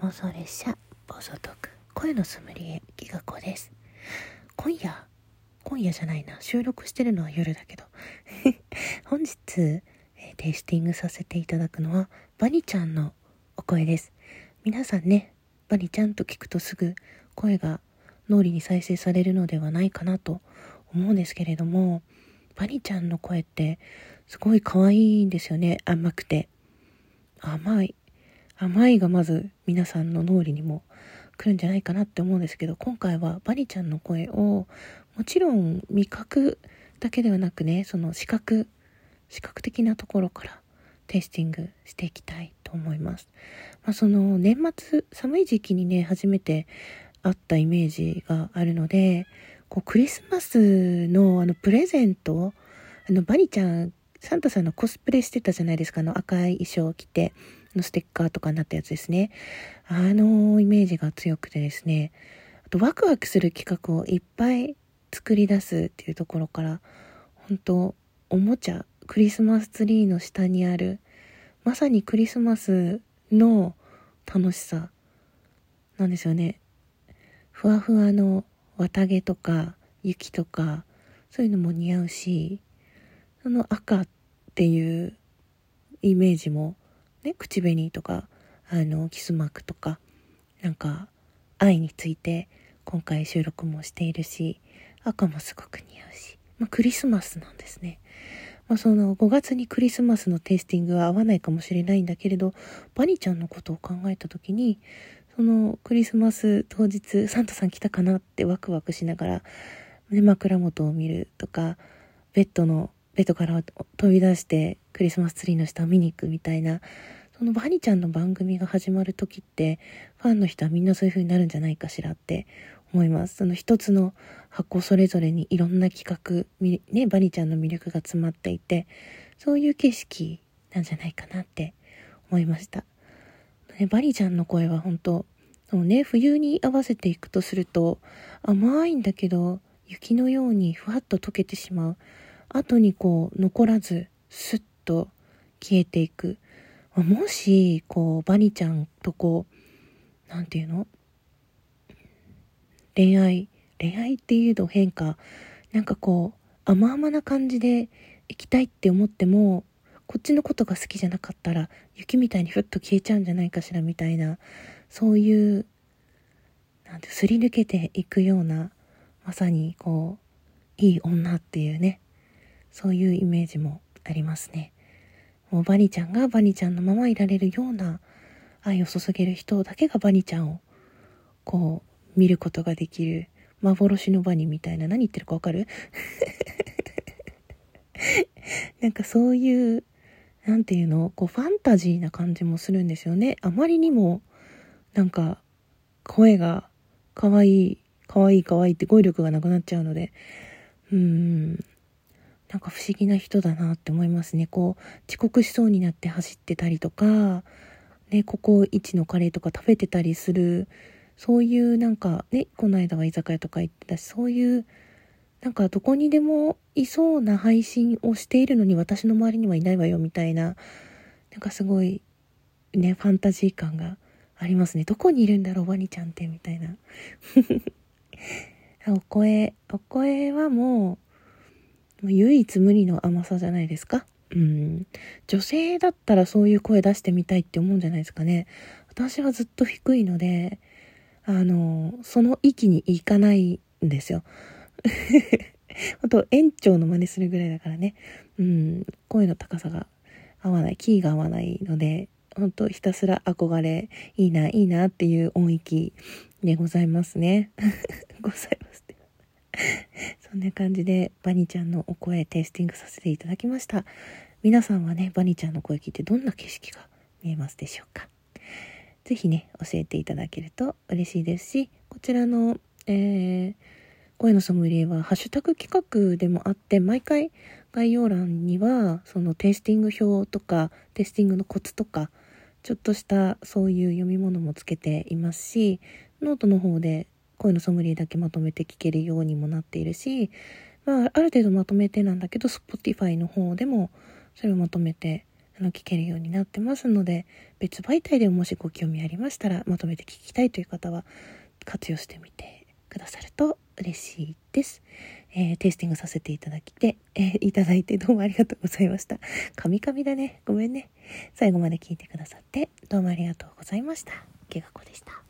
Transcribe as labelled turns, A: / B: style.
A: 妄想列車暴走トーク声のソムリエギガ子です。今夜今夜じゃないな収録してるのは夜だけど。本日、えー、テイスティングさせていただくのはバニちゃんのお声です。皆さんねバニちゃんと聞くとすぐ声が脳裏に再生されるのではないかなと思うんですけれどもバニちゃんの声ってすごい可愛いんですよね甘くて。甘い。甘いがまず皆さんの脳裏にも来るんじゃないかなって思うんですけど今回はバニちゃんの声をもちろん味覚だけではなくねその視覚視覚的なところからテイスティングしていきたいと思います。まあ、その年末寒い時期にね初めて会ったイメージがあるのでこうクリスマスのあのプレゼントあのバニちゃんサンタさんのコスプレしてたじゃないですかあの赤い衣装を着てのステッカーとかになったやつですね。あのイメージが強くてですね、あとワクワクする企画をいっぱい作り出すっていうところから、本当おもちゃ、クリスマスツリーの下にある、まさにクリスマスの楽しさなんですよね。ふわふわの綿毛とか雪とか、そういうのも似合うし、その赤っていうイメージもね、口紅とか、あの、キスマークとか、なんか、愛について今回収録もしているし、赤もすごく似合うし、まあ、クリスマスなんですね。まあ、その5月にクリスマスのテイスティングは合わないかもしれないんだけれど、バニちゃんのことを考えた時に、そのクリスマス当日、サンタさん来たかなってワクワクしながら、ね、枕元を見るとか、ベッドの、ベッドから飛び出してクリスマスツリーの下を見に行くみたいな、そのバニちゃんの番組が始まる時ってファンの人はみんなそういう風になるんじゃないかしらって思います。その一つの箱それぞれにいろんな企画、ね、バニちゃんの魅力が詰まっていて、そういう景色なんじゃないかなって思いました。ね、バニちゃんの声は本当そのね、冬に合わせていくとすると、甘いんだけど、雪のようにふわっと溶けてしまう。後にこう、残らず、スッと消えていく。もし、こう、バニちゃんとこう、なんていうの？恋愛、恋愛っていうの変化、なんかこう、甘々な感じで行きたいって思っても、こっちのことが好きじゃなかったら、雪みたいにふっと消えちゃうんじゃないかしらみたいな、そういう、なんて、すり抜けていくような、まさにこう、いい女っていうね、そういうイメージもありますね。もうバニちゃんがバニちゃんのままいられるような愛を注げる人だけがバニちゃんをこう見ることができる。幻のバニみたいな。何言ってるかわかる？なんかそういうなんていうの？こうファンタジーな感じもするんですよね。あまりにもなんか声が可愛い可愛い可愛いって語彙力がなくなっちゃうので。うん。なんか不思議な人だなって思いますね。こう、遅刻しそうになって走ってたりとか、ね、ここ一のカレーとか食べてたりする、そういうなんか、ね、この間は居酒屋とか行ってたし、そういう、なんかどこにでもいそうな配信をしているのに私の周りにはいないわよみたいな、なんかすごい、ね、ファンタジー感がありますね。どこにいるんだろう、ワニちゃんって、みたいな。お声、お声はもう、唯一無二の甘さじゃないですか？うん。女性だったらそういう声出してみたいって思うんじゃないですかね。私はずっと低いので、あの、その域に行かないんですよ。あと、園長の真似するぐらいだからね。うん、声の高さが合わない、キーが合わないので、本当ひたすら憧れ、いいな、いいなっていう音域でございますね。ございます。そんな感じでバニちゃんのお声テイスティングさせていただきました。皆さんはね、バニちゃんの声聞いてどんな景色が見えますでしょうか。是非ね、教えていただけると嬉しいですし、こちらの、えー、声のソムリエはハッシュタグ企画でもあって、毎回概要欄には、そのテイスティング表とか、テイスティングのコツとか、ちょっとしたそういう読み物もつけていますし、ノートの方で声のソムリエだけまとめて聞けるようにもなっているし、まあ、ある程度まとめてなんだけど、Spotify の方でもそれをまとめてあの聞けるようになってますので別媒体でもしご興味ありましたらまとめて聞きたいという方は活用してみてくださると嬉しいです。えー、テイスティングさせていただきて、えー、いただいてどうもありがとうございました。カミカミだね。ごめんね。最後まで聞いてくださってどうもありがとうございました。けがこでした。